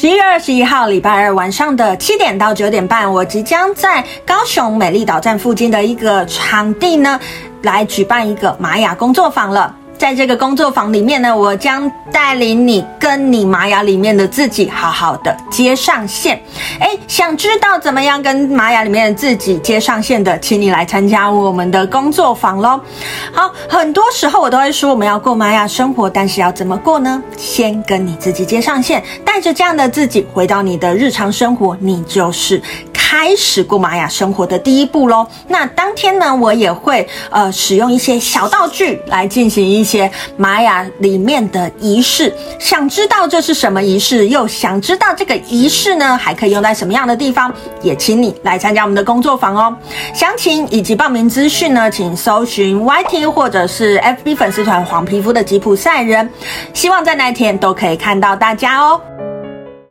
十一月二十一号礼拜二晚上的七点到九点半，我即将在高雄美丽岛站附近的一个场地呢，来举办一个玛雅工作坊了。在这个工作坊里面呢，我将带领你跟你玛雅里面的自己好好的接上线。诶，想知道怎么样跟玛雅里面的自己接上线的，请你来参加我们的工作坊喽。好，很多时候我都会说我们要过玛雅生活，但是要怎么过呢？先跟你自己接上线，带着这样的自己回到你的日常生活，你就是。开始过玛雅生活的第一步喽。那当天呢，我也会呃使用一些小道具来进行一些玛雅里面的仪式。想知道这是什么仪式，又想知道这个仪式呢还可以用在什么样的地方，也请你来参加我们的工作坊哦。详情以及报名资讯呢，请搜寻 YT 或者是 FB 粉丝团黄皮肤的吉普赛人。希望在那一天都可以看到大家哦。